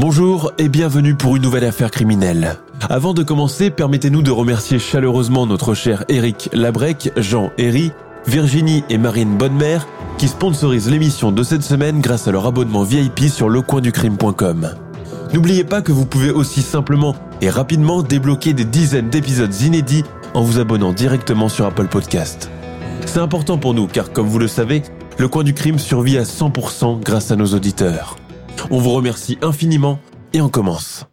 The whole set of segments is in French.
Bonjour et bienvenue pour une nouvelle affaire criminelle. Avant de commencer, permettez-nous de remercier chaleureusement notre cher Eric Labrec, Jean Herry, Virginie et Marine Bonnemère qui sponsorisent l'émission de cette semaine grâce à leur abonnement VIP sur lecoinducrime.com. N'oubliez pas que vous pouvez aussi simplement et rapidement débloquer des dizaines d'épisodes inédits en vous abonnant directement sur Apple Podcast. C'est important pour nous car comme vous le savez, le coin du crime survit à 100% grâce à nos auditeurs. On vous remercie infiniment et on commence.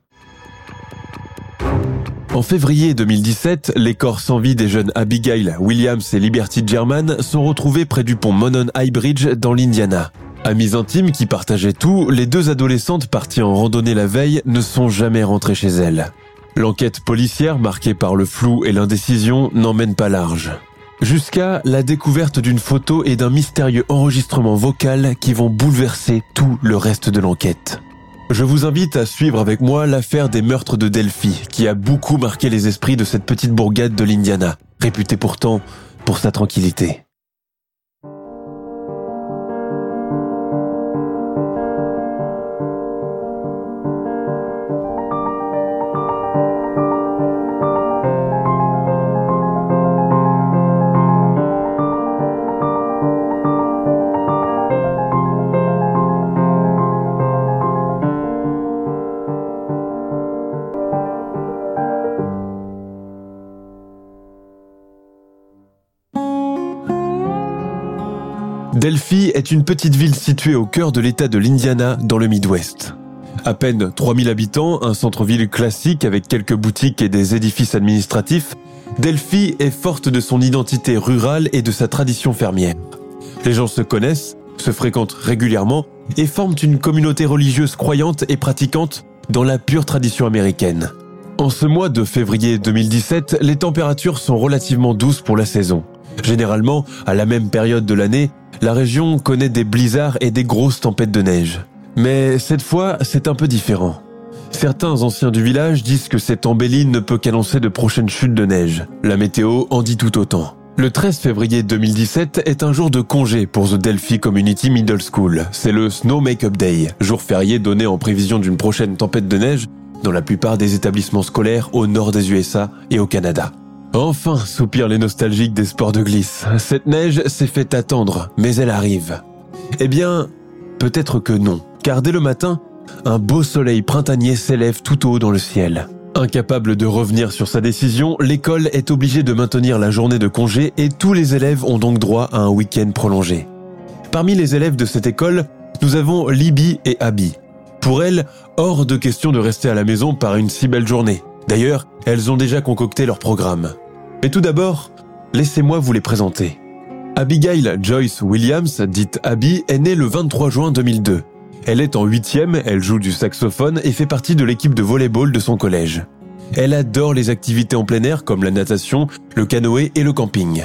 En février 2017, les corps sans vie des jeunes Abigail Williams et Liberty German sont retrouvés près du pont Monon High Bridge dans l'Indiana. Amies intimes qui partageaient tout, les deux adolescentes parties en randonnée la veille ne sont jamais rentrées chez elles. L'enquête policière, marquée par le flou et l'indécision, n'emmène pas large. Jusqu'à la découverte d'une photo et d'un mystérieux enregistrement vocal qui vont bouleverser tout le reste de l'enquête. Je vous invite à suivre avec moi l'affaire des meurtres de Delphi, qui a beaucoup marqué les esprits de cette petite bourgade de l'Indiana, réputée pourtant pour sa tranquillité. Est une petite ville située au cœur de l'État de l'Indiana, dans le Midwest. À peine 3000 habitants, un centre-ville classique avec quelques boutiques et des édifices administratifs, Delphi est forte de son identité rurale et de sa tradition fermière. Les gens se connaissent, se fréquentent régulièrement et forment une communauté religieuse croyante et pratiquante dans la pure tradition américaine. En ce mois de février 2017, les températures sont relativement douces pour la saison. Généralement, à la même période de l'année, la région connaît des blizzards et des grosses tempêtes de neige. Mais cette fois, c'est un peu différent. Certains anciens du village disent que cette embellie ne peut qu'annoncer de prochaines chutes de neige. La météo en dit tout autant. Le 13 février 2017 est un jour de congé pour The Delphi Community Middle School. C'est le Snow Makeup Day, jour férié donné en prévision d'une prochaine tempête de neige dans la plupart des établissements scolaires au nord des USA et au Canada. Enfin, soupirent les nostalgiques des sports de glisse. Cette neige s'est fait attendre, mais elle arrive. Eh bien, peut-être que non, car dès le matin, un beau soleil printanier s'élève tout haut dans le ciel. Incapable de revenir sur sa décision, l'école est obligée de maintenir la journée de congé et tous les élèves ont donc droit à un week-end prolongé. Parmi les élèves de cette école, nous avons Libby et Abby. Pour elles, hors de question de rester à la maison par une si belle journée. D'ailleurs, elles ont déjà concocté leur programme. Mais tout d'abord, laissez-moi vous les présenter. Abigail Joyce Williams, dite Abby, est née le 23 juin 2002. Elle est en huitième, elle joue du saxophone et fait partie de l'équipe de volleyball de son collège. Elle adore les activités en plein air comme la natation, le canoë et le camping.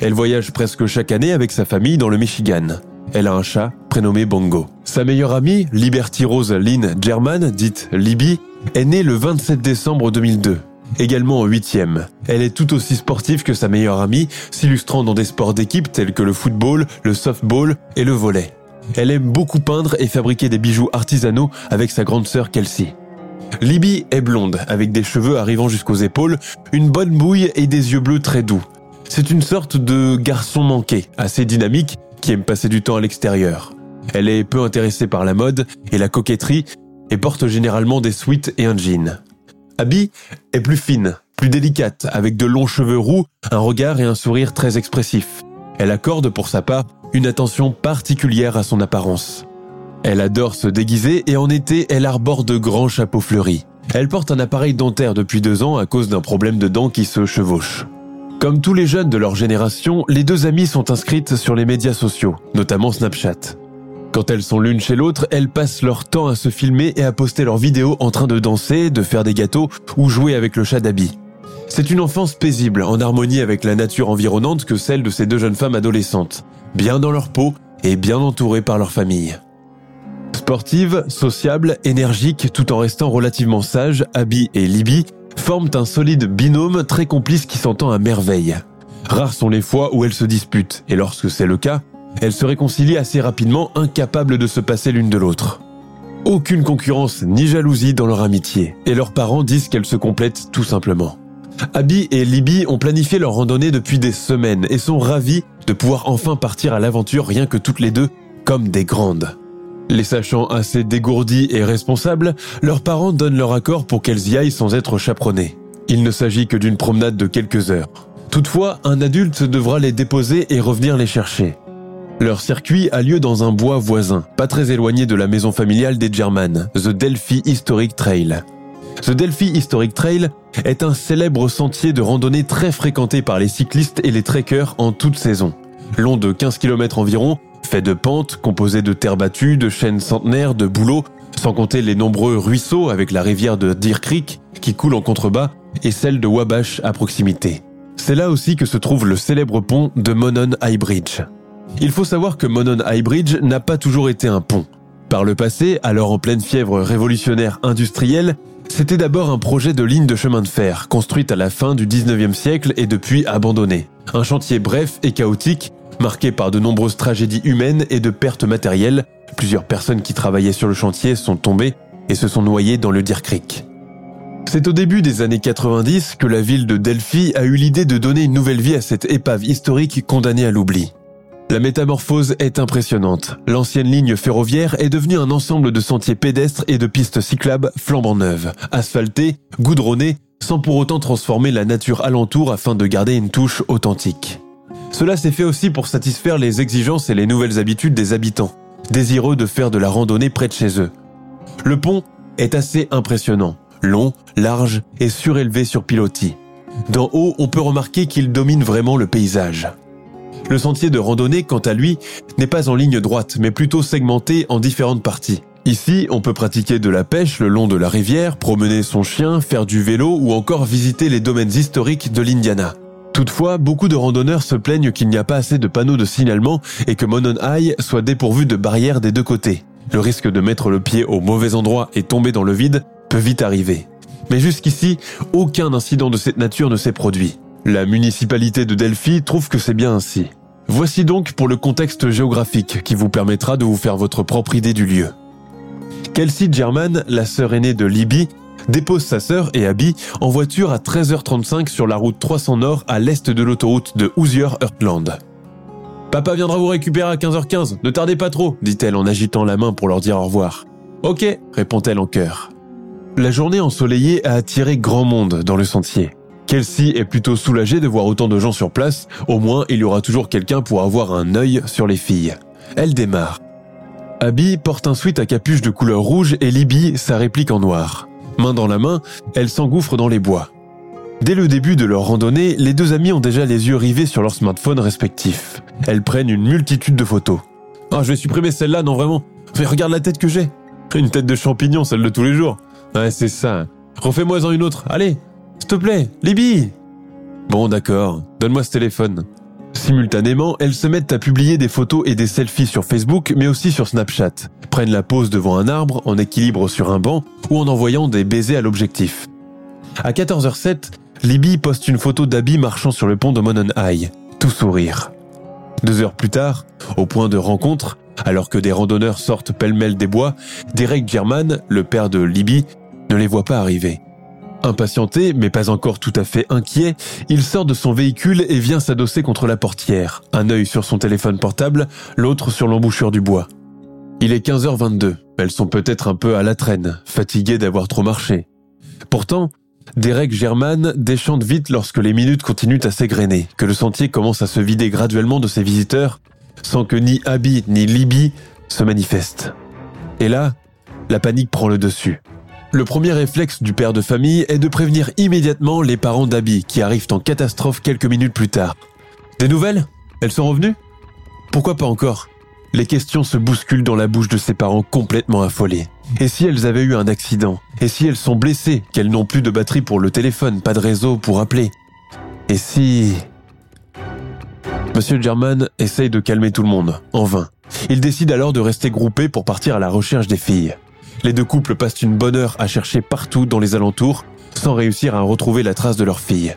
Elle voyage presque chaque année avec sa famille dans le Michigan. Elle a un chat prénommé Bongo. Sa meilleure amie, Liberty Rose Lynn German, dite Libby, est née le 27 décembre 2002. Également en huitième. Elle est tout aussi sportive que sa meilleure amie, s'illustrant dans des sports d'équipe tels que le football, le softball et le volley. Elle aime beaucoup peindre et fabriquer des bijoux artisanaux avec sa grande sœur Kelsey. Libby est blonde, avec des cheveux arrivant jusqu'aux épaules, une bonne bouille et des yeux bleus très doux. C'est une sorte de garçon manqué, assez dynamique, qui aime passer du temps à l'extérieur. Elle est peu intéressée par la mode et la coquetterie et porte généralement des sweats et un jean. Abby est plus fine, plus délicate, avec de longs cheveux roux, un regard et un sourire très expressif. Elle accorde pour sa part une attention particulière à son apparence. Elle adore se déguiser et en été, elle arbore de grands chapeaux fleuris. Elle porte un appareil dentaire depuis deux ans à cause d'un problème de dents qui se chevauche. Comme tous les jeunes de leur génération, les deux amies sont inscrites sur les médias sociaux, notamment Snapchat. Quand elles sont l'une chez l'autre, elles passent leur temps à se filmer et à poster leurs vidéos en train de danser, de faire des gâteaux ou jouer avec le chat d'Abby. C'est une enfance paisible, en harmonie avec la nature environnante que celle de ces deux jeunes femmes adolescentes, bien dans leur peau et bien entourées par leur famille. Sportives, sociables, énergiques, tout en restant relativement sages, Abby et Libby forment un solide binôme très complice qui s'entend à merveille. Rares sont les fois où elles se disputent, et lorsque c'est le cas, elles se réconcilient assez rapidement, incapables de se passer l'une de l'autre. Aucune concurrence ni jalousie dans leur amitié, et leurs parents disent qu'elles se complètent tout simplement. Abby et Libby ont planifié leur randonnée depuis des semaines et sont ravis de pouvoir enfin partir à l'aventure rien que toutes les deux, comme des grandes. Les sachant assez dégourdies et responsables, leurs parents donnent leur accord pour qu'elles y aillent sans être chaperonnées. Il ne s'agit que d'une promenade de quelques heures. Toutefois, un adulte devra les déposer et revenir les chercher. Leur circuit a lieu dans un bois voisin, pas très éloigné de la maison familiale des German, The Delphi Historic Trail. The Delphi Historic Trail est un célèbre sentier de randonnée très fréquenté par les cyclistes et les trekkers en toute saison. Long de 15 km environ, fait de pentes, composé de terre battue, de chênes centenaires, de bouleaux, sans compter les nombreux ruisseaux avec la rivière de Deer Creek qui coule en contrebas et celle de Wabash à proximité. C'est là aussi que se trouve le célèbre pont de Monon High Bridge. Il faut savoir que Monon High Bridge n'a pas toujours été un pont. Par le passé, alors en pleine fièvre révolutionnaire industrielle, c'était d'abord un projet de ligne de chemin de fer, construite à la fin du 19e siècle et depuis abandonné. Un chantier bref et chaotique, marqué par de nombreuses tragédies humaines et de pertes matérielles. Plusieurs personnes qui travaillaient sur le chantier sont tombées et se sont noyées dans le Deer Creek. C'est au début des années 90 que la ville de Delphi a eu l'idée de donner une nouvelle vie à cette épave historique condamnée à l'oubli. La métamorphose est impressionnante. L'ancienne ligne ferroviaire est devenue un ensemble de sentiers pédestres et de pistes cyclables flambant neuves, asphaltées, goudronnées, sans pour autant transformer la nature alentour afin de garder une touche authentique. Cela s'est fait aussi pour satisfaire les exigences et les nouvelles habitudes des habitants, désireux de faire de la randonnée près de chez eux. Le pont est assez impressionnant, long, large et surélevé sur pilotis. D'en haut, on peut remarquer qu'il domine vraiment le paysage. Le sentier de randonnée, quant à lui, n'est pas en ligne droite, mais plutôt segmenté en différentes parties. Ici, on peut pratiquer de la pêche le long de la rivière, promener son chien, faire du vélo ou encore visiter les domaines historiques de l'Indiana. Toutefois, beaucoup de randonneurs se plaignent qu'il n'y a pas assez de panneaux de signalement et que Monon High soit dépourvu de barrières des deux côtés. Le risque de mettre le pied au mauvais endroit et tomber dans le vide peut vite arriver. Mais jusqu'ici, aucun incident de cette nature ne s'est produit. La municipalité de Delphi trouve que c'est bien ainsi. Voici donc pour le contexte géographique qui vous permettra de vous faire votre propre idée du lieu. Kelsey German, la sœur aînée de Libby, dépose sa sœur et Abby en voiture à 13h35 sur la route 300 Nord à l'est de l'autoroute de Hoosier-Heartland. Papa viendra vous récupérer à 15h15, ne tardez pas trop, dit-elle en agitant la main pour leur dire au revoir. Ok, répond-elle en chœur. La journée ensoleillée a attiré grand monde dans le sentier. Kelsey est plutôt soulagée de voir autant de gens sur place, au moins il y aura toujours quelqu'un pour avoir un œil sur les filles. Elle démarre. Abby porte un sweat à capuche de couleur rouge et Libby sa réplique en noir. Main dans la main, elles s'engouffrent dans les bois. Dès le début de leur randonnée, les deux amies ont déjà les yeux rivés sur leurs smartphones respectifs. Elles prennent une multitude de photos. Ah, je vais supprimer celle-là, non vraiment. Mais regarde la tête que j'ai. Une tête de champignon, celle de tous les jours. Ouais, c'est ça. Refais-moi-en une autre. Allez, s'il te plaît, Libby. Bon, d'accord. Donne-moi ce téléphone. Simultanément, elles se mettent à publier des photos et des selfies sur Facebook, mais aussi sur Snapchat. Prennent la pose devant un arbre, en équilibre sur un banc, ou en envoyant des baisers à l'objectif. À 14h07, Libby poste une photo d'Abby marchant sur le pont de Monon High, tout sourire. Deux heures plus tard, au point de rencontre, alors que des randonneurs sortent pêle-mêle des bois, Derek German, le père de Libby, ne les voit pas arriver. Impatienté, mais pas encore tout à fait inquiet, il sort de son véhicule et vient s'adosser contre la portière, un œil sur son téléphone portable, l'autre sur l'embouchure du bois. Il est 15h22, elles sont peut-être un peu à la traîne, fatiguées d'avoir trop marché. Pourtant, Derek German déchante vite lorsque les minutes continuent à s'égrener, que le sentier commence à se vider graduellement de ses visiteurs, sans que ni Abby ni Libby se manifestent. Et là, la panique prend le dessus. Le premier réflexe du père de famille est de prévenir immédiatement les parents d'Abby qui arrivent en catastrophe quelques minutes plus tard. Des nouvelles? Elles sont revenues? Pourquoi pas encore? Les questions se bousculent dans la bouche de ses parents complètement affolés. Et si elles avaient eu un accident? Et si elles sont blessées? Qu'elles n'ont plus de batterie pour le téléphone, pas de réseau pour appeler? Et si... Monsieur German essaye de calmer tout le monde, en vain? Il décide alors de rester groupé pour partir à la recherche des filles. Les deux couples passent une bonne heure à chercher partout dans les alentours, sans réussir à retrouver la trace de leur fille.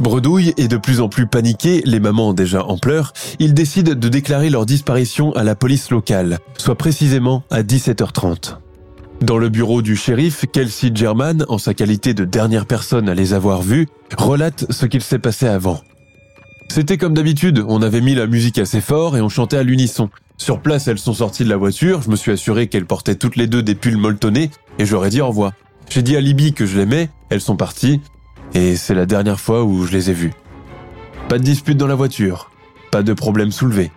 Bredouille et de plus en plus paniqués, les mamans déjà en pleurs, ils décident de déclarer leur disparition à la police locale, soit précisément à 17h30. Dans le bureau du shérif, Kelsey German, en sa qualité de dernière personne à les avoir vus, relate ce qu'il s'est passé avant. C'était comme d'habitude, on avait mis la musique assez fort et on chantait à l'unisson. Sur place, elles sont sorties de la voiture, je me suis assuré qu'elles portaient toutes les deux des pulls molletonnés et j'aurais dit au revoir. J'ai dit à Libby que je l'aimais, elles sont parties et c'est la dernière fois où je les ai vues. Pas de dispute dans la voiture, pas de problème soulevé.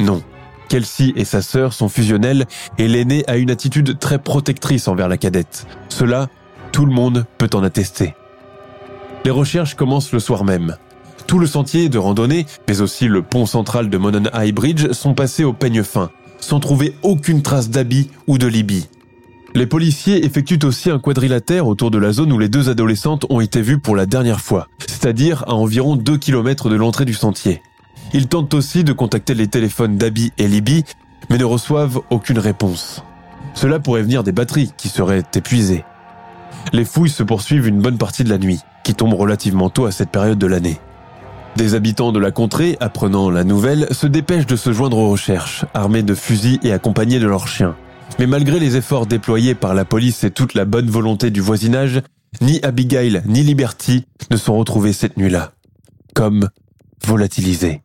Non. Kelsey et sa sœur sont fusionnelles et l'aînée a une attitude très protectrice envers la cadette. Cela, tout le monde peut en attester. Les recherches commencent le soir même. Tout le sentier de randonnée, mais aussi le pont central de Monon High Bridge sont passés au peigne fin, sans trouver aucune trace d'Abby ou de Libby. Les policiers effectuent aussi un quadrilatère autour de la zone où les deux adolescentes ont été vues pour la dernière fois, c'est-à-dire à environ 2 km de l'entrée du sentier. Ils tentent aussi de contacter les téléphones d'Abby et Libby, mais ne reçoivent aucune réponse. Cela pourrait venir des batteries qui seraient épuisées. Les fouilles se poursuivent une bonne partie de la nuit, qui tombe relativement tôt à cette période de l'année. Des habitants de la contrée, apprenant la nouvelle, se dépêchent de se joindre aux recherches, armés de fusils et accompagnés de leurs chiens. Mais malgré les efforts déployés par la police et toute la bonne volonté du voisinage, ni Abigail ni Liberty ne sont retrouvés cette nuit-là. Comme volatilisés.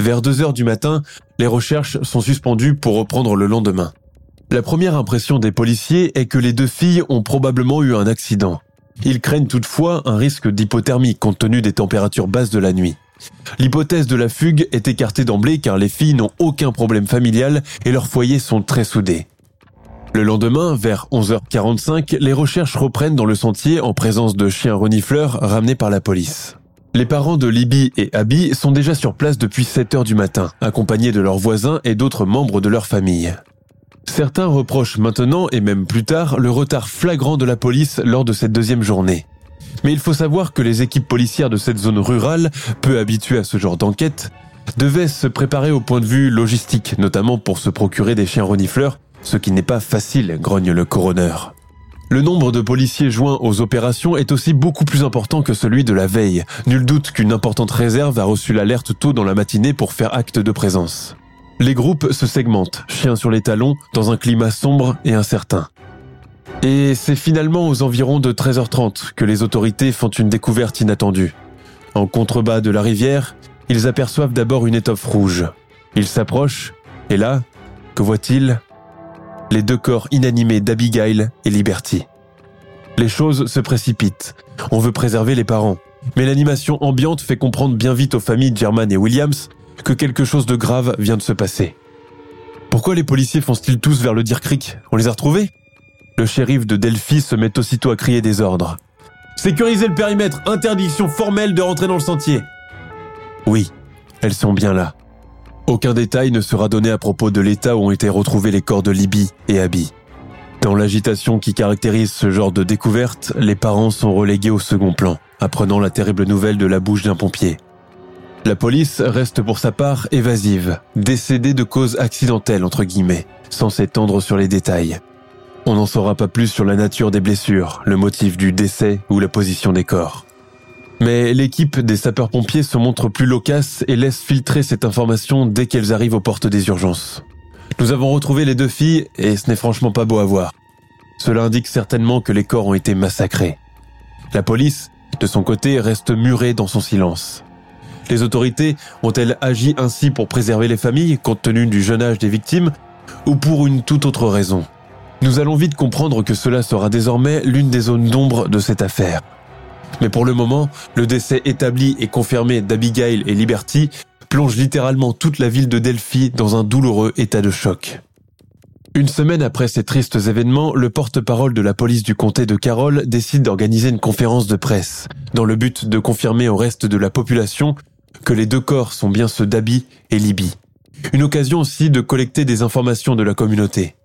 Vers 2 heures du matin, les recherches sont suspendues pour reprendre le lendemain. La première impression des policiers est que les deux filles ont probablement eu un accident. Ils craignent toutefois un risque d'hypothermie compte tenu des températures basses de la nuit. L'hypothèse de la fugue est écartée d'emblée car les filles n'ont aucun problème familial et leurs foyers sont très soudés. Le lendemain, vers 11h45, les recherches reprennent dans le sentier en présence de chiens renifleurs ramenés par la police. Les parents de Libby et Abby sont déjà sur place depuis 7h du matin, accompagnés de leurs voisins et d'autres membres de leur famille. Certains reprochent maintenant, et même plus tard, le retard flagrant de la police lors de cette deuxième journée. Mais il faut savoir que les équipes policières de cette zone rurale, peu habituées à ce genre d'enquête, devaient se préparer au point de vue logistique, notamment pour se procurer des chiens renifleurs, ce qui n'est pas facile, grogne le coroner. Le nombre de policiers joints aux opérations est aussi beaucoup plus important que celui de la veille. Nul doute qu'une importante réserve a reçu l'alerte tôt dans la matinée pour faire acte de présence. Les groupes se segmentent, chiens sur les talons, dans un climat sombre et incertain. Et c'est finalement aux environs de 13h30 que les autorités font une découverte inattendue. En contrebas de la rivière, ils aperçoivent d'abord une étoffe rouge. Ils s'approchent, et là, que voient-ils Les deux corps inanimés d'Abigail et Liberty. Les choses se précipitent. On veut préserver les parents. Mais l'animation ambiante fait comprendre bien vite aux familles German et Williams que quelque chose de grave vient de se passer. Pourquoi les policiers foncent-ils tous vers le Deer Creek On les a retrouvés? Le shérif de Delphi se met aussitôt à crier des ordres. Sécuriser le périmètre, interdiction formelle de rentrer dans le sentier. Oui, elles sont bien là. Aucun détail ne sera donné à propos de l'état où ont été retrouvés les corps de Libby et Abby. Dans l'agitation qui caractérise ce genre de découverte, les parents sont relégués au second plan, apprenant la terrible nouvelle de la bouche d'un pompier. La police reste pour sa part évasive, décédée de cause accidentelle entre guillemets, sans s'étendre sur les détails. On n'en saura pas plus sur la nature des blessures, le motif du décès ou la position des corps. Mais l'équipe des sapeurs-pompiers se montre plus loquace et laisse filtrer cette information dès qu'elles arrivent aux portes des urgences. Nous avons retrouvé les deux filles et ce n'est franchement pas beau à voir. Cela indique certainement que les corps ont été massacrés. La police, de son côté, reste murée dans son silence. Les autorités ont-elles agi ainsi pour préserver les familles compte tenu du jeune âge des victimes ou pour une toute autre raison? Nous allons vite comprendre que cela sera désormais l'une des zones d'ombre de cette affaire. Mais pour le moment, le décès établi et confirmé d'Abigail et Liberty plonge littéralement toute la ville de Delphi dans un douloureux état de choc. Une semaine après ces tristes événements, le porte-parole de la police du comté de Carroll décide d'organiser une conférence de presse, dans le but de confirmer au reste de la population que les deux corps sont bien ceux d'Abby et Libby. Une occasion aussi de collecter des informations de la communauté.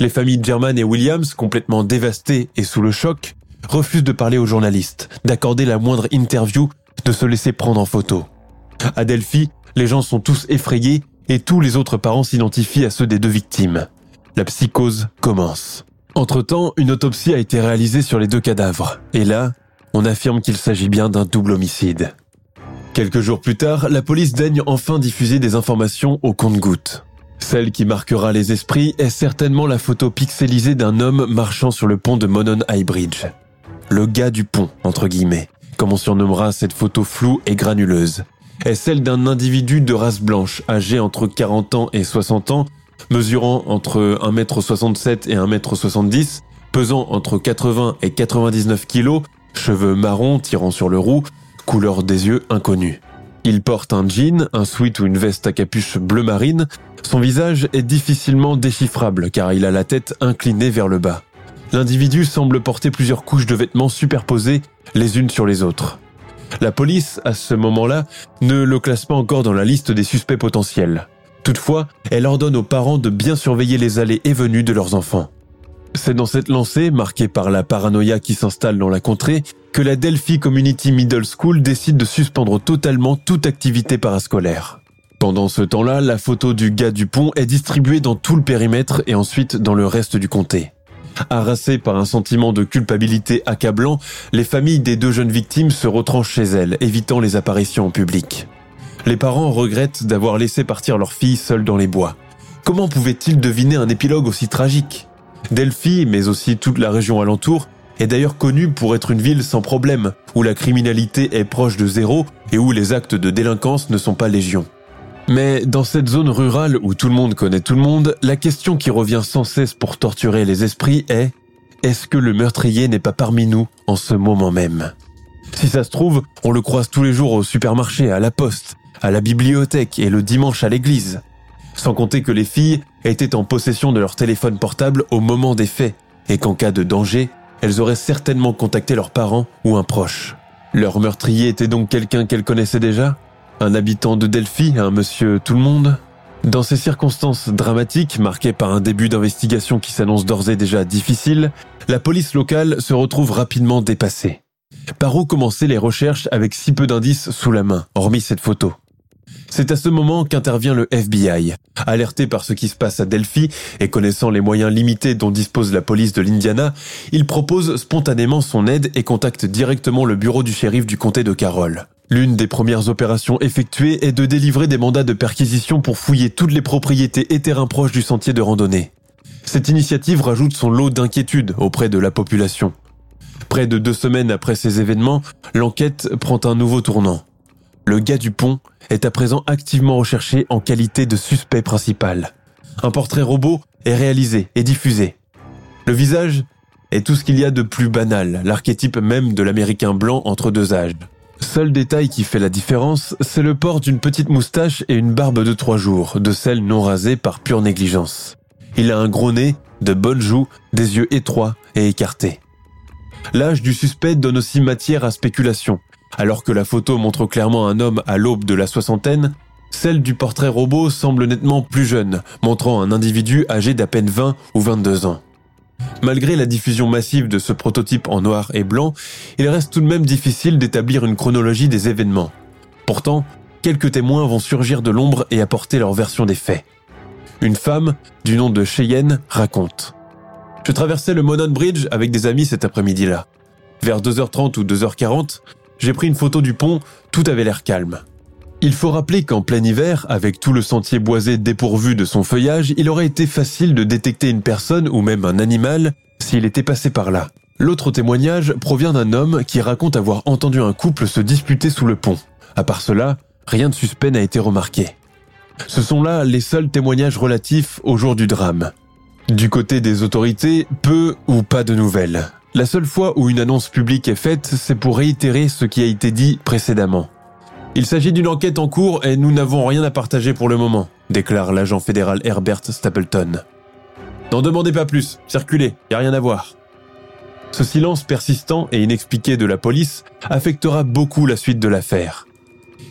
Les familles German et Williams, complètement dévastées et sous le choc, refusent de parler aux journalistes, d'accorder la moindre interview, de se laisser prendre en photo. À Delphi, les gens sont tous effrayés et tous les autres parents s'identifient à ceux des deux victimes. La psychose commence. Entre-temps, une autopsie a été réalisée sur les deux cadavres. Et là, on affirme qu'il s'agit bien d'un double homicide. Quelques jours plus tard, la police daigne enfin diffuser des informations au compte-gouttes. Celle qui marquera les esprits est certainement la photo pixelisée d'un homme marchant sur le pont de Monon High Bridge. Le gars du pont, entre guillemets, comme on surnommera cette photo floue et granuleuse, est celle d'un individu de race blanche, âgé entre 40 ans et 60 ans, mesurant entre 1m67 et 1m70, pesant entre 80 et 99 kg, cheveux marrons tirant sur le roux, couleur des yeux inconnue. Il porte un jean, un sweat ou une veste à capuche bleu marine. Son visage est difficilement déchiffrable car il a la tête inclinée vers le bas. L'individu semble porter plusieurs couches de vêtements superposées les unes sur les autres. La police, à ce moment-là, ne le classe pas encore dans la liste des suspects potentiels. Toutefois, elle ordonne aux parents de bien surveiller les allées et venues de leurs enfants. C'est dans cette lancée, marquée par la paranoïa qui s'installe dans la contrée, que la Delphi Community Middle School décide de suspendre totalement toute activité parascolaire. Pendant ce temps-là, la photo du gars du pont est distribuée dans tout le périmètre et ensuite dans le reste du comté. Harassées par un sentiment de culpabilité accablant, les familles des deux jeunes victimes se retranchent chez elles, évitant les apparitions en public. Les parents regrettent d'avoir laissé partir leur fille seule dans les bois. Comment pouvaient-ils deviner un épilogue aussi tragique? Delphi, mais aussi toute la région alentour, est d'ailleurs connue pour être une ville sans problème, où la criminalité est proche de zéro et où les actes de délinquance ne sont pas légion. Mais dans cette zone rurale où tout le monde connaît tout le monde, la question qui revient sans cesse pour torturer les esprits est est-ce que le meurtrier n'est pas parmi nous en ce moment même? Si ça se trouve, on le croise tous les jours au supermarché, à la poste, à la bibliothèque et le dimanche à l'église. Sans compter que les filles étaient en possession de leur téléphone portable au moment des faits et qu'en cas de danger, elles auraient certainement contacté leurs parents ou un proche. Leur meurtrier était donc quelqu'un qu'elles connaissaient déjà? Un habitant de Delphi, un monsieur tout le monde Dans ces circonstances dramatiques, marquées par un début d'investigation qui s'annonce d'ores et déjà difficile, la police locale se retrouve rapidement dépassée. Par où commencer les recherches avec si peu d'indices sous la main, hormis cette photo? C'est à ce moment qu'intervient le FBI. Alerté par ce qui se passe à Delphi et connaissant les moyens limités dont dispose la police de l'Indiana, il propose spontanément son aide et contacte directement le bureau du shérif du comté de Carroll. L'une des premières opérations effectuées est de délivrer des mandats de perquisition pour fouiller toutes les propriétés et terrains proches du sentier de randonnée. Cette initiative rajoute son lot d'inquiétude auprès de la population. Près de deux semaines après ces événements, l'enquête prend un nouveau tournant le gars du pont est à présent activement recherché en qualité de suspect principal. Un portrait robot est réalisé et diffusé. Le visage est tout ce qu'il y a de plus banal, l'archétype même de l'américain blanc entre deux âges. Seul détail qui fait la différence, c'est le port d'une petite moustache et une barbe de trois jours, de celle non rasée par pure négligence. Il a un gros nez, de bonnes joues, des yeux étroits et écartés. L'âge du suspect donne aussi matière à spéculation, alors que la photo montre clairement un homme à l'aube de la soixantaine, celle du portrait robot semble nettement plus jeune, montrant un individu âgé d'à peine 20 ou 22 ans. Malgré la diffusion massive de ce prototype en noir et blanc, il reste tout de même difficile d'établir une chronologie des événements. Pourtant, quelques témoins vont surgir de l'ombre et apporter leur version des faits. Une femme, du nom de Cheyenne, raconte. Je traversais le Monon Bridge avec des amis cet après-midi-là. Vers 2h30 ou 2h40, j'ai pris une photo du pont, tout avait l'air calme. Il faut rappeler qu'en plein hiver, avec tout le sentier boisé dépourvu de son feuillage, il aurait été facile de détecter une personne ou même un animal s'il était passé par là. L'autre témoignage provient d'un homme qui raconte avoir entendu un couple se disputer sous le pont. À part cela, rien de suspect n'a été remarqué. Ce sont là les seuls témoignages relatifs au jour du drame. Du côté des autorités, peu ou pas de nouvelles. La seule fois où une annonce publique est faite, c'est pour réitérer ce qui a été dit précédemment. Il s'agit d'une enquête en cours et nous n'avons rien à partager pour le moment, déclare l'agent fédéral Herbert Stapleton. N'en demandez pas plus, circulez, y a rien à voir. Ce silence persistant et inexpliqué de la police affectera beaucoup la suite de l'affaire.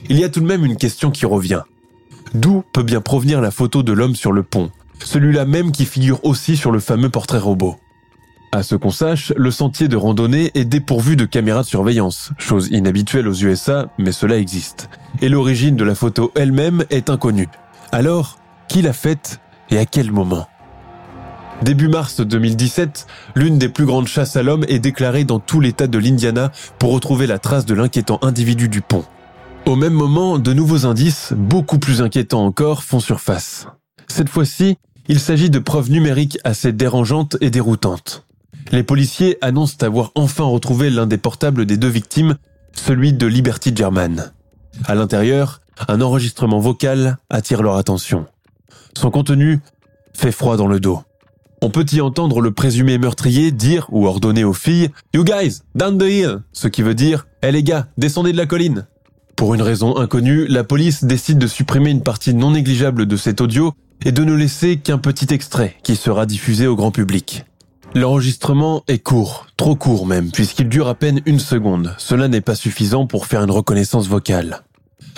Il y a tout de même une question qui revient. D'où peut bien provenir la photo de l'homme sur le pont, celui-là même qui figure aussi sur le fameux portrait robot? À ce qu'on sache, le sentier de randonnée est dépourvu de caméras de surveillance, chose inhabituelle aux USA, mais cela existe. Et l'origine de la photo elle-même est inconnue. Alors, qui l'a faite et à quel moment? Début mars 2017, l'une des plus grandes chasses à l'homme est déclarée dans tout l'état de l'Indiana pour retrouver la trace de l'inquiétant individu du pont. Au même moment, de nouveaux indices, beaucoup plus inquiétants encore, font surface. Cette fois-ci, il s'agit de preuves numériques assez dérangeantes et déroutantes. Les policiers annoncent avoir enfin retrouvé l'un des portables des deux victimes, celui de Liberty German. À l'intérieur, un enregistrement vocal attire leur attention. Son contenu fait froid dans le dos. On peut y entendre le présumé meurtrier dire ou ordonner aux filles You guys, down the hill ce qui veut dire Eh les gars, descendez de la colline Pour une raison inconnue, la police décide de supprimer une partie non négligeable de cet audio et de ne laisser qu'un petit extrait qui sera diffusé au grand public. L'enregistrement est court, trop court même, puisqu'il dure à peine une seconde. Cela n'est pas suffisant pour faire une reconnaissance vocale.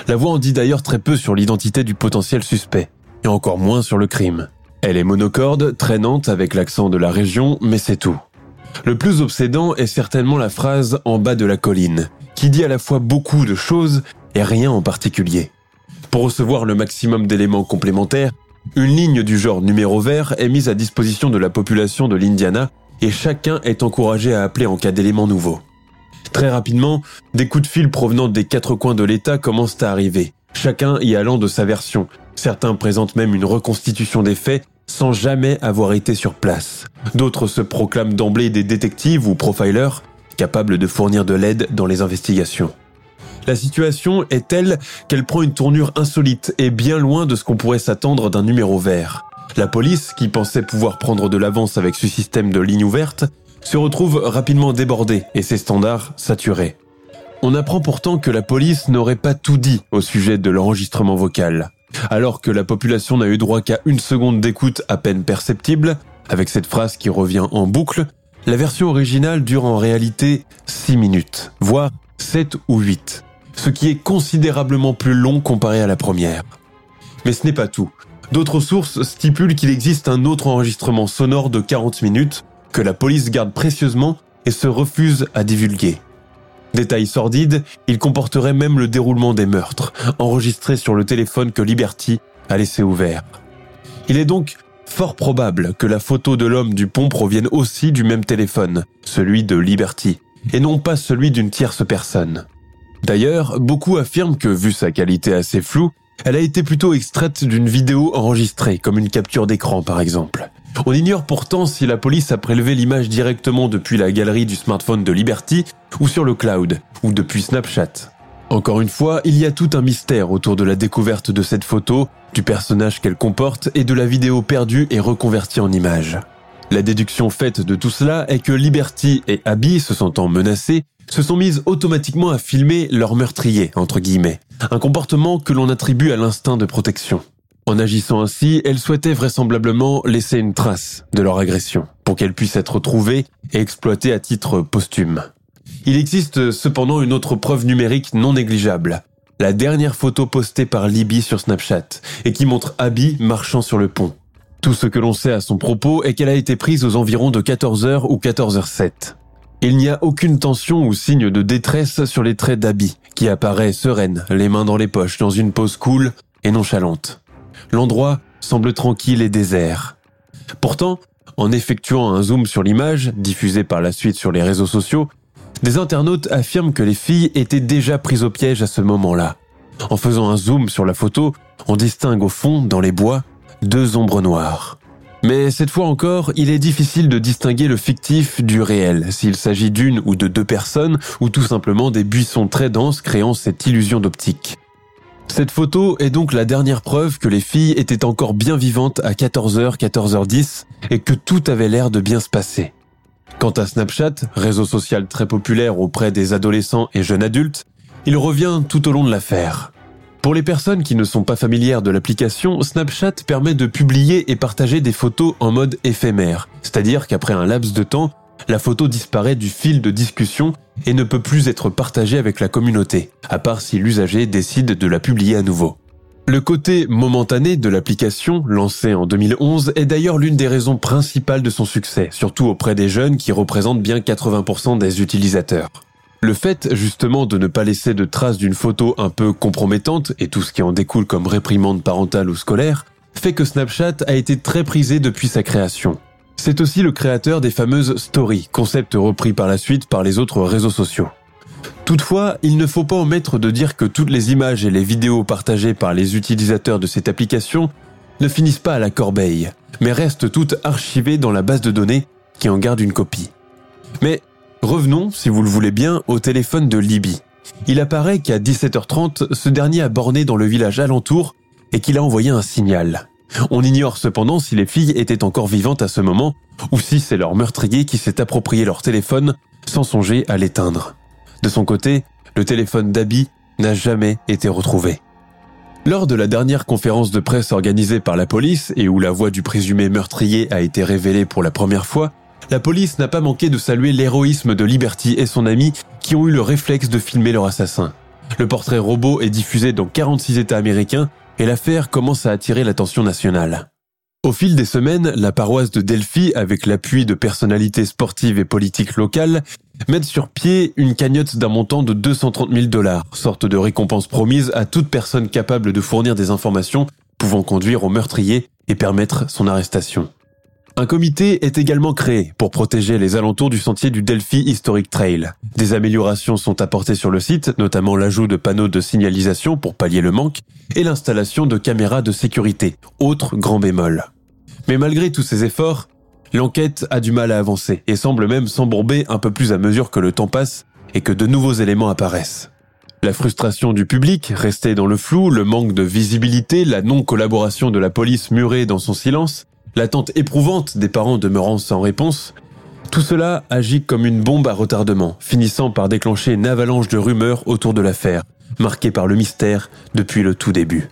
La voix en dit d'ailleurs très peu sur l'identité du potentiel suspect, et encore moins sur le crime. Elle est monocorde, traînante avec l'accent de la région, mais c'est tout. Le plus obsédant est certainement la phrase en bas de la colline, qui dit à la fois beaucoup de choses et rien en particulier. Pour recevoir le maximum d'éléments complémentaires, une ligne du genre numéro vert est mise à disposition de la population de l'Indiana et chacun est encouragé à appeler en cas d'éléments nouveaux. Très rapidement, des coups de fil provenant des quatre coins de l'État commencent à arriver, chacun y allant de sa version. Certains présentent même une reconstitution des faits sans jamais avoir été sur place. D'autres se proclament d'emblée des détectives ou profilers capables de fournir de l'aide dans les investigations. La situation est telle qu'elle prend une tournure insolite et bien loin de ce qu'on pourrait s'attendre d'un numéro vert. La police, qui pensait pouvoir prendre de l'avance avec ce système de ligne ouverte, se retrouve rapidement débordée et ses standards saturés. On apprend pourtant que la police n'aurait pas tout dit au sujet de l'enregistrement vocal. Alors que la population n'a eu droit qu'à une seconde d'écoute à peine perceptible, avec cette phrase qui revient en boucle, la version originale dure en réalité 6 minutes, voire 7 ou 8 ce qui est considérablement plus long comparé à la première. Mais ce n'est pas tout. D'autres sources stipulent qu'il existe un autre enregistrement sonore de 40 minutes que la police garde précieusement et se refuse à divulguer. Détail sordide, il comporterait même le déroulement des meurtres, enregistrés sur le téléphone que Liberty a laissé ouvert. Il est donc fort probable que la photo de l'homme du pont provienne aussi du même téléphone, celui de Liberty, et non pas celui d'une tierce personne. D'ailleurs, beaucoup affirment que, vu sa qualité assez floue, elle a été plutôt extraite d'une vidéo enregistrée, comme une capture d'écran par exemple. On ignore pourtant si la police a prélevé l'image directement depuis la galerie du smartphone de Liberty, ou sur le cloud, ou depuis Snapchat. Encore une fois, il y a tout un mystère autour de la découverte de cette photo, du personnage qu'elle comporte et de la vidéo perdue et reconvertie en image. La déduction faite de tout cela est que Liberty et Abby, se sentant menacés, se sont mises automatiquement à filmer leur meurtrier, entre guillemets. Un comportement que l'on attribue à l'instinct de protection. En agissant ainsi, elles souhaitaient vraisemblablement laisser une trace de leur agression, pour qu'elle puisse être trouvée et exploitée à titre posthume. Il existe cependant une autre preuve numérique non négligeable. La dernière photo postée par Libby sur Snapchat, et qui montre Abby marchant sur le pont. Tout ce que l'on sait à son propos est qu'elle a été prise aux environs de 14h ou 14h07. Il n'y a aucune tension ou signe de détresse sur les traits d'Abby, qui apparaît sereine, les mains dans les poches, dans une pose cool et nonchalante. L'endroit semble tranquille et désert. Pourtant, en effectuant un zoom sur l'image, diffusée par la suite sur les réseaux sociaux, des internautes affirment que les filles étaient déjà prises au piège à ce moment-là. En faisant un zoom sur la photo, on distingue au fond, dans les bois, deux ombres noires. Mais cette fois encore, il est difficile de distinguer le fictif du réel, s'il s'agit d'une ou de deux personnes, ou tout simplement des buissons très denses créant cette illusion d'optique. Cette photo est donc la dernière preuve que les filles étaient encore bien vivantes à 14h, 14h10 et que tout avait l'air de bien se passer. Quant à Snapchat, réseau social très populaire auprès des adolescents et jeunes adultes, il revient tout au long de l'affaire. Pour les personnes qui ne sont pas familières de l'application, Snapchat permet de publier et partager des photos en mode éphémère, c'est-à-dire qu'après un laps de temps, la photo disparaît du fil de discussion et ne peut plus être partagée avec la communauté, à part si l'usager décide de la publier à nouveau. Le côté momentané de l'application, lancée en 2011, est d'ailleurs l'une des raisons principales de son succès, surtout auprès des jeunes qui représentent bien 80% des utilisateurs. Le fait justement de ne pas laisser de traces d'une photo un peu compromettante et tout ce qui en découle comme réprimande parentale ou scolaire fait que Snapchat a été très prisé depuis sa création. C'est aussi le créateur des fameuses stories, concept repris par la suite par les autres réseaux sociaux. Toutefois, il ne faut pas omettre de dire que toutes les images et les vidéos partagées par les utilisateurs de cette application ne finissent pas à la corbeille, mais restent toutes archivées dans la base de données qui en garde une copie. Mais revenons, si vous le voulez bien, au téléphone de Libye. Il apparaît qu'à 17h30, ce dernier a borné dans le village alentour et qu'il a envoyé un signal. On ignore cependant si les filles étaient encore vivantes à ce moment ou si c'est leur meurtrier qui s'est approprié leur téléphone sans songer à l'éteindre. De son côté, le téléphone d'Abby n'a jamais été retrouvé. Lors de la dernière conférence de presse organisée par la police et où la voix du présumé meurtrier a été révélée pour la première fois, la police n'a pas manqué de saluer l'héroïsme de Liberty et son ami qui ont eu le réflexe de filmer leur assassin. Le portrait robot est diffusé dans 46 États américains et l'affaire commence à attirer l'attention nationale. Au fil des semaines, la paroisse de Delphi, avec l'appui de personnalités sportives et politiques locales, mettent sur pied une cagnotte d'un montant de 230 000 dollars, sorte de récompense promise à toute personne capable de fournir des informations pouvant conduire au meurtrier et permettre son arrestation. Un comité est également créé pour protéger les alentours du sentier du Delphi Historic Trail. Des améliorations sont apportées sur le site, notamment l'ajout de panneaux de signalisation pour pallier le manque et l'installation de caméras de sécurité, autre grand bémol. Mais malgré tous ces efforts, l'enquête a du mal à avancer et semble même s'embourber un peu plus à mesure que le temps passe et que de nouveaux éléments apparaissent. La frustration du public, resté dans le flou, le manque de visibilité, la non-collaboration de la police murée dans son silence, l'attente éprouvante des parents demeurant sans réponse, tout cela agit comme une bombe à retardement, finissant par déclencher une avalanche de rumeurs autour de l'affaire, marquée par le mystère depuis le tout début.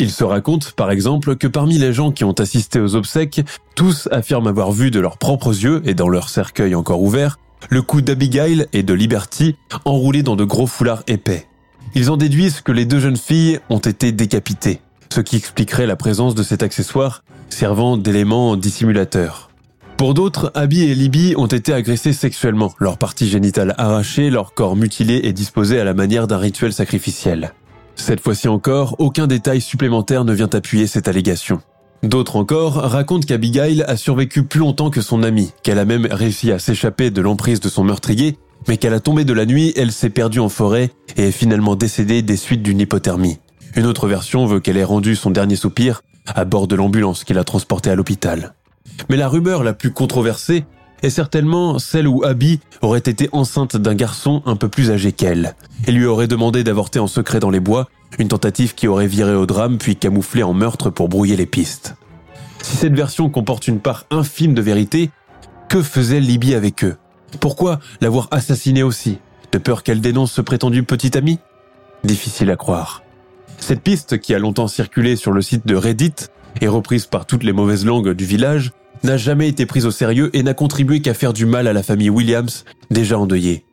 Il se raconte, par exemple, que parmi les gens qui ont assisté aux obsèques, tous affirment avoir vu de leurs propres yeux et dans leur cercueil encore ouvert, le cou d'Abigail et de Liberty enroulés dans de gros foulards épais. Ils en déduisent que les deux jeunes filles ont été décapitées, ce qui expliquerait la présence de cet accessoire servant d'élément dissimulateur. Pour d'autres, Abby et Libby ont été agressés sexuellement, leurs parties génitales arrachées, leur corps mutilés et disposés à la manière d'un rituel sacrificiel. Cette fois-ci encore, aucun détail supplémentaire ne vient appuyer cette allégation. D'autres encore racontent qu'Abigail a survécu plus longtemps que son amie, qu'elle a même réussi à s'échapper de l'emprise de son meurtrier, mais qu'à la tombée de la nuit, elle s'est perdue en forêt et est finalement décédée des suites d'une hypothermie. Une autre version veut qu'elle ait rendu son dernier soupir à bord de l'ambulance qui l'a transportée à l'hôpital. Mais la rumeur la plus controversée est certainement celle où Abby aurait été enceinte d'un garçon un peu plus âgé qu'elle, et lui aurait demandé d'avorter en secret dans les bois, une tentative qui aurait viré au drame puis camouflé en meurtre pour brouiller les pistes. Si cette version comporte une part infime de vérité, que faisait Libby avec eux? Pourquoi l'avoir assassiné aussi? De peur qu'elle dénonce ce prétendu petit ami? Difficile à croire. Cette piste, qui a longtemps circulé sur le site de Reddit, et reprise par toutes les mauvaises langues du village, n'a jamais été prise au sérieux et n'a contribué qu'à faire du mal à la famille Williams, déjà endeuillée.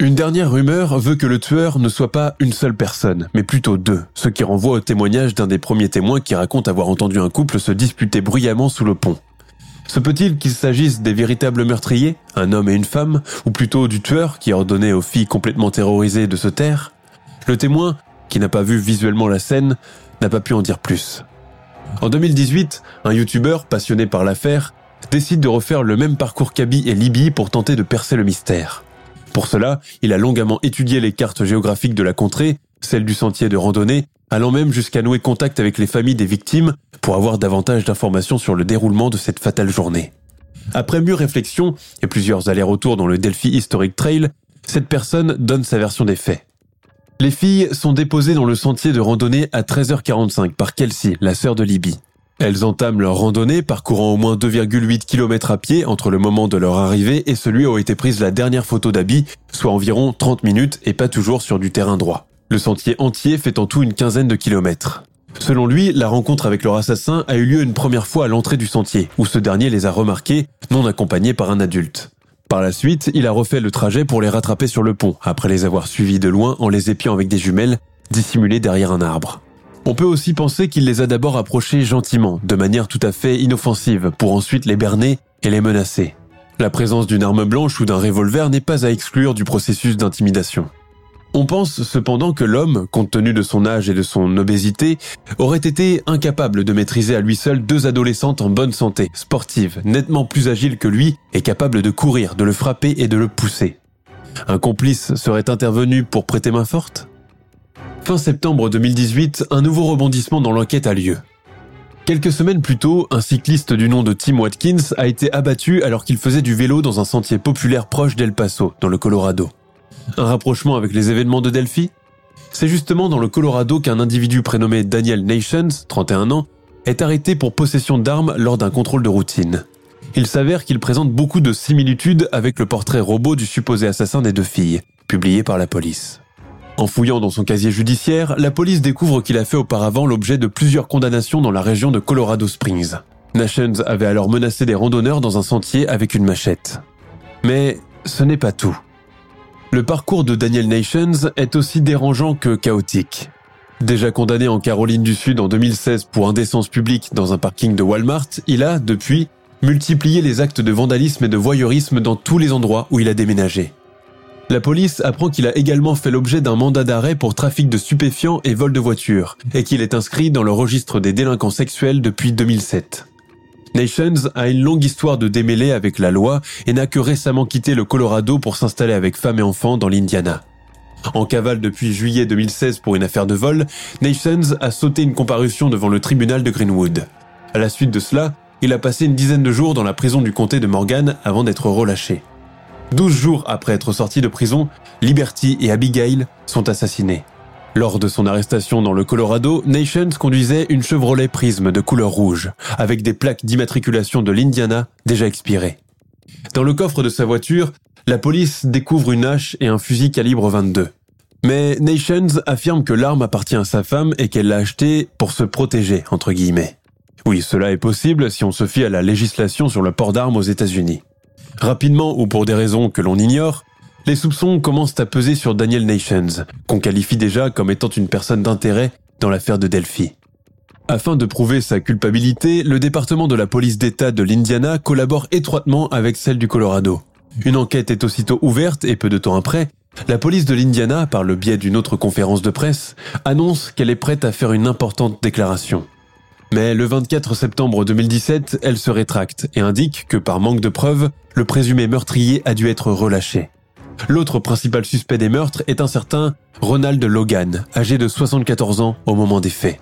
Une dernière rumeur veut que le tueur ne soit pas une seule personne, mais plutôt deux, ce qui renvoie au témoignage d'un des premiers témoins qui raconte avoir entendu un couple se disputer bruyamment sous le pont. Se peut-il qu'il s'agisse des véritables meurtriers, un homme et une femme, ou plutôt du tueur qui a ordonné aux filles complètement terrorisées de se taire? Le témoin, qui n'a pas vu visuellement la scène, n'a pas pu en dire plus. En 2018, un youtubeur passionné par l'affaire décide de refaire le même parcours qu'Abby et Libby pour tenter de percer le mystère. Pour cela, il a longuement étudié les cartes géographiques de la contrée, celles du sentier de randonnée, allant même jusqu'à nouer contact avec les familles des victimes pour avoir davantage d'informations sur le déroulement de cette fatale journée. Après mûre réflexion et plusieurs allers-retours dans le Delphi Historic Trail, cette personne donne sa version des faits. Les filles sont déposées dans le sentier de randonnée à 13h45 par Kelsey, la sœur de Libby. Elles entament leur randonnée parcourant au moins 2,8 km à pied entre le moment de leur arrivée et celui où a été prise la dernière photo d'Abby, soit environ 30 minutes et pas toujours sur du terrain droit. Le sentier entier fait en tout une quinzaine de kilomètres. Selon lui, la rencontre avec leur assassin a eu lieu une première fois à l'entrée du sentier, où ce dernier les a remarqués, non accompagnés par un adulte. Par la suite, il a refait le trajet pour les rattraper sur le pont, après les avoir suivis de loin en les épiant avec des jumelles, dissimulées derrière un arbre. On peut aussi penser qu'il les a d'abord approchés gentiment, de manière tout à fait inoffensive, pour ensuite les berner et les menacer. La présence d'une arme blanche ou d'un revolver n'est pas à exclure du processus d'intimidation. On pense cependant que l'homme, compte tenu de son âge et de son obésité, aurait été incapable de maîtriser à lui seul deux adolescentes en bonne santé, sportives, nettement plus agiles que lui et capables de courir, de le frapper et de le pousser. Un complice serait intervenu pour prêter main forte? Fin septembre 2018, un nouveau rebondissement dans l'enquête a lieu. Quelques semaines plus tôt, un cycliste du nom de Tim Watkins a été abattu alors qu'il faisait du vélo dans un sentier populaire proche d'El Paso, dans le Colorado. Un rapprochement avec les événements de Delphi C'est justement dans le Colorado qu'un individu prénommé Daniel Nations, 31 ans, est arrêté pour possession d'armes lors d'un contrôle de routine. Il s'avère qu'il présente beaucoup de similitudes avec le portrait robot du supposé assassin des deux filles, publié par la police. En fouillant dans son casier judiciaire, la police découvre qu'il a fait auparavant l'objet de plusieurs condamnations dans la région de Colorado Springs. Nations avait alors menacé des randonneurs dans un sentier avec une machette. Mais ce n'est pas tout. Le parcours de Daniel Nations est aussi dérangeant que chaotique. Déjà condamné en Caroline du Sud en 2016 pour indécence publique dans un parking de Walmart, il a, depuis, multiplié les actes de vandalisme et de voyeurisme dans tous les endroits où il a déménagé. La police apprend qu'il a également fait l'objet d'un mandat d'arrêt pour trafic de stupéfiants et vol de voitures, et qu'il est inscrit dans le registre des délinquants sexuels depuis 2007. Nations a une longue histoire de démêlés avec la loi et n'a que récemment quitté le Colorado pour s'installer avec femme et enfants dans l'Indiana. En cavale depuis juillet 2016 pour une affaire de vol, Nations a sauté une comparution devant le tribunal de Greenwood. À la suite de cela, il a passé une dizaine de jours dans la prison du comté de Morgan avant d'être relâché. Douze jours après être sorti de prison, Liberty et Abigail sont assassinés. Lors de son arrestation dans le Colorado, Nations conduisait une Chevrolet Prisme de couleur rouge, avec des plaques d'immatriculation de l'Indiana déjà expirées. Dans le coffre de sa voiture, la police découvre une hache et un fusil calibre 22. Mais Nations affirme que l'arme appartient à sa femme et qu'elle l'a achetée pour se protéger, entre guillemets. Oui, cela est possible si on se fie à la législation sur le port d'armes aux États-Unis. Rapidement ou pour des raisons que l'on ignore, les soupçons commencent à peser sur Daniel Nations, qu'on qualifie déjà comme étant une personne d'intérêt dans l'affaire de Delphi. Afin de prouver sa culpabilité, le département de la police d'État de l'Indiana collabore étroitement avec celle du Colorado. Une enquête est aussitôt ouverte et peu de temps après, la police de l'Indiana, par le biais d'une autre conférence de presse, annonce qu'elle est prête à faire une importante déclaration. Mais le 24 septembre 2017, elle se rétracte et indique que par manque de preuves, le présumé meurtrier a dû être relâché. L'autre principal suspect des meurtres est un certain Ronald Logan, âgé de 74 ans au moment des faits.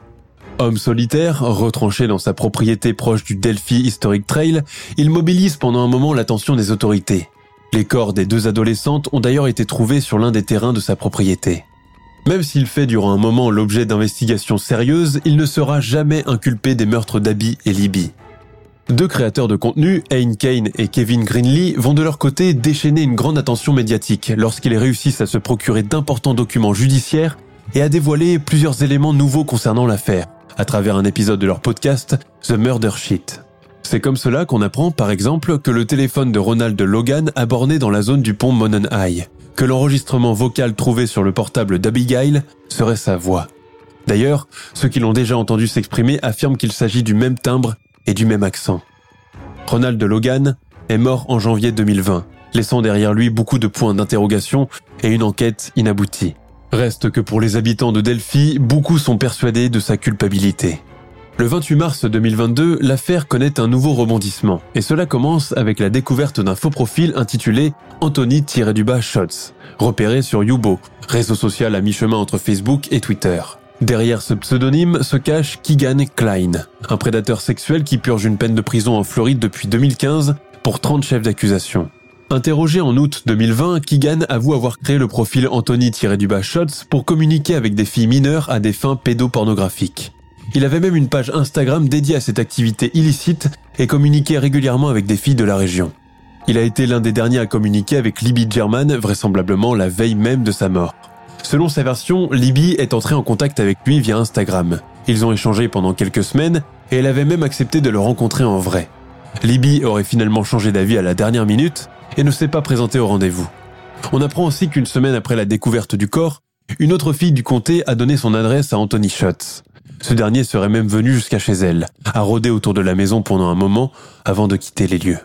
Homme solitaire, retranché dans sa propriété proche du Delphi Historic Trail, il mobilise pendant un moment l'attention des autorités. Les corps des deux adolescentes ont d'ailleurs été trouvés sur l'un des terrains de sa propriété. Même s'il fait durant un moment l'objet d'investigations sérieuses, il ne sera jamais inculpé des meurtres d'Abby et Libby. Deux créateurs de contenu, Ayn Kane et Kevin Greenlee, vont de leur côté déchaîner une grande attention médiatique lorsqu'ils réussissent à se procurer d'importants documents judiciaires et à dévoiler plusieurs éléments nouveaux concernant l'affaire, à travers un épisode de leur podcast The Murder Sheet. C'est comme cela qu'on apprend par exemple que le téléphone de Ronald Logan a borné dans la zone du pont Monon High, que l'enregistrement vocal trouvé sur le portable d'Abigail serait sa voix. D'ailleurs, ceux qui l'ont déjà entendu s'exprimer affirment qu'il s'agit du même timbre et du même accent. Ronald Logan est mort en janvier 2020, laissant derrière lui beaucoup de points d'interrogation et une enquête inaboutie. Reste que pour les habitants de Delphi, beaucoup sont persuadés de sa culpabilité. Le 28 mars 2022, l'affaire connaît un nouveau rebondissement, et cela commence avec la découverte d'un faux profil intitulé Anthony-Shots, repéré sur Yubo, réseau social à mi-chemin entre Facebook et Twitter. Derrière ce pseudonyme se cache Keegan Klein, un prédateur sexuel qui purge une peine de prison en Floride depuis 2015 pour 30 chefs d'accusation. Interrogé en août 2020, Keegan avoue avoir créé le profil Anthony-Shots pour communiquer avec des filles mineures à des fins pédopornographiques. Il avait même une page Instagram dédiée à cette activité illicite et communiquait régulièrement avec des filles de la région. Il a été l'un des derniers à communiquer avec Libby German, vraisemblablement la veille même de sa mort. Selon sa version, Libby est entrée en contact avec lui via Instagram. Ils ont échangé pendant quelques semaines et elle avait même accepté de le rencontrer en vrai. Libby aurait finalement changé d'avis à la dernière minute et ne s'est pas présentée au rendez-vous. On apprend aussi qu'une semaine après la découverte du corps, une autre fille du comté a donné son adresse à Anthony Schutz. Ce dernier serait même venu jusqu'à chez elle, à rôder autour de la maison pendant un moment avant de quitter les lieux.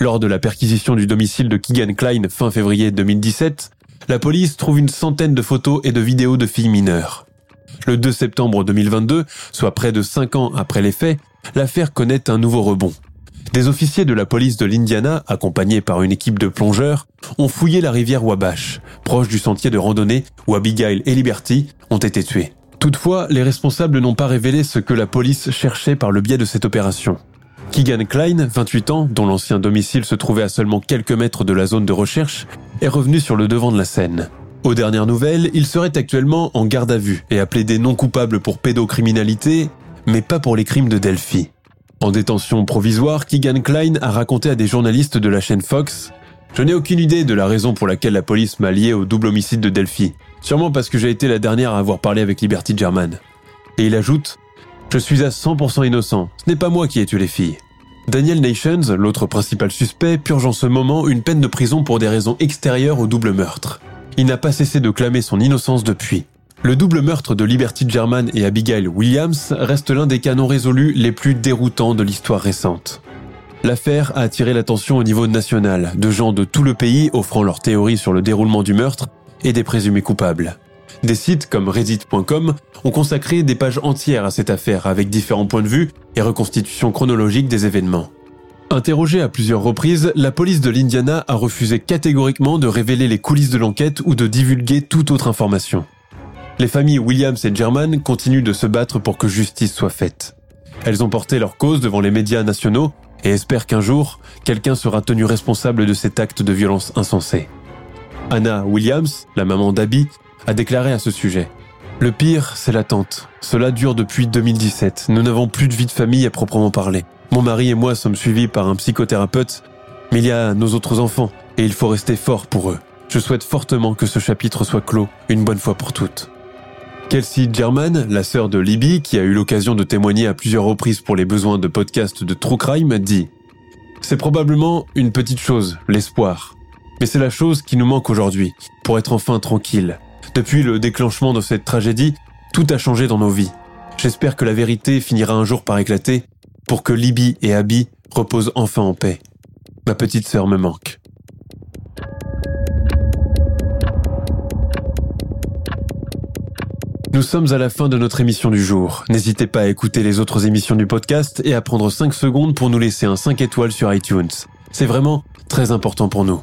Lors de la perquisition du domicile de Keegan Klein fin février 2017, la police trouve une centaine de photos et de vidéos de filles mineures. Le 2 septembre 2022, soit près de 5 ans après les faits, l'affaire connaît un nouveau rebond. Des officiers de la police de l'Indiana, accompagnés par une équipe de plongeurs, ont fouillé la rivière Wabash, proche du sentier de randonnée où Abigail et Liberty ont été tués. Toutefois, les responsables n'ont pas révélé ce que la police cherchait par le biais de cette opération. Keegan Klein, 28 ans, dont l'ancien domicile se trouvait à seulement quelques mètres de la zone de recherche, est revenu sur le devant de la scène. Aux dernières nouvelles, il serait actuellement en garde à vue et a plaidé non coupable pour pédocriminalité, mais pas pour les crimes de Delphi. En détention provisoire, Keegan Klein a raconté à des journalistes de la chaîne Fox Je n'ai aucune idée de la raison pour laquelle la police m'a lié au double homicide de Delphi. Sûrement parce que j'ai été la dernière à avoir parlé avec Liberty German. Et il ajoute Je suis à 100% innocent, ce n'est pas moi qui ai tué les filles. Daniel Nations, l'autre principal suspect, purge en ce moment une peine de prison pour des raisons extérieures au double meurtre. Il n'a pas cessé de clamer son innocence depuis. Le double meurtre de Liberty German et Abigail Williams reste l'un des canons résolus les plus déroutants de l'histoire récente. L'affaire a attiré l'attention au niveau national, de gens de tout le pays offrant leurs théories sur le déroulement du meurtre et des présumés coupables. Des sites comme Reddit.com ont consacré des pages entières à cette affaire avec différents points de vue et reconstitutions chronologiques des événements. Interrogée à plusieurs reprises, la police de l'Indiana a refusé catégoriquement de révéler les coulisses de l'enquête ou de divulguer toute autre information. Les familles Williams et German continuent de se battre pour que justice soit faite. Elles ont porté leur cause devant les médias nationaux et espèrent qu'un jour, quelqu'un sera tenu responsable de cet acte de violence insensé. Anna Williams, la maman d'Abby, a déclaré à ce sujet. Le pire, c'est l'attente. Cela dure depuis 2017. Nous n'avons plus de vie de famille à proprement parler. Mon mari et moi sommes suivis par un psychothérapeute, mais il y a nos autres enfants, et il faut rester fort pour eux. Je souhaite fortement que ce chapitre soit clos, une bonne fois pour toutes. Kelsey German, la sœur de Libby, qui a eu l'occasion de témoigner à plusieurs reprises pour les besoins de podcasts de True Crime, dit C'est probablement une petite chose, l'espoir. Mais c'est la chose qui nous manque aujourd'hui, pour être enfin tranquille. Depuis le déclenchement de cette tragédie, tout a changé dans nos vies. J'espère que la vérité finira un jour par éclater, pour que Libby et Abby reposent enfin en paix. Ma petite sœur me manque. Nous sommes à la fin de notre émission du jour. N'hésitez pas à écouter les autres émissions du podcast et à prendre 5 secondes pour nous laisser un 5 étoiles sur iTunes. C'est vraiment très important pour nous.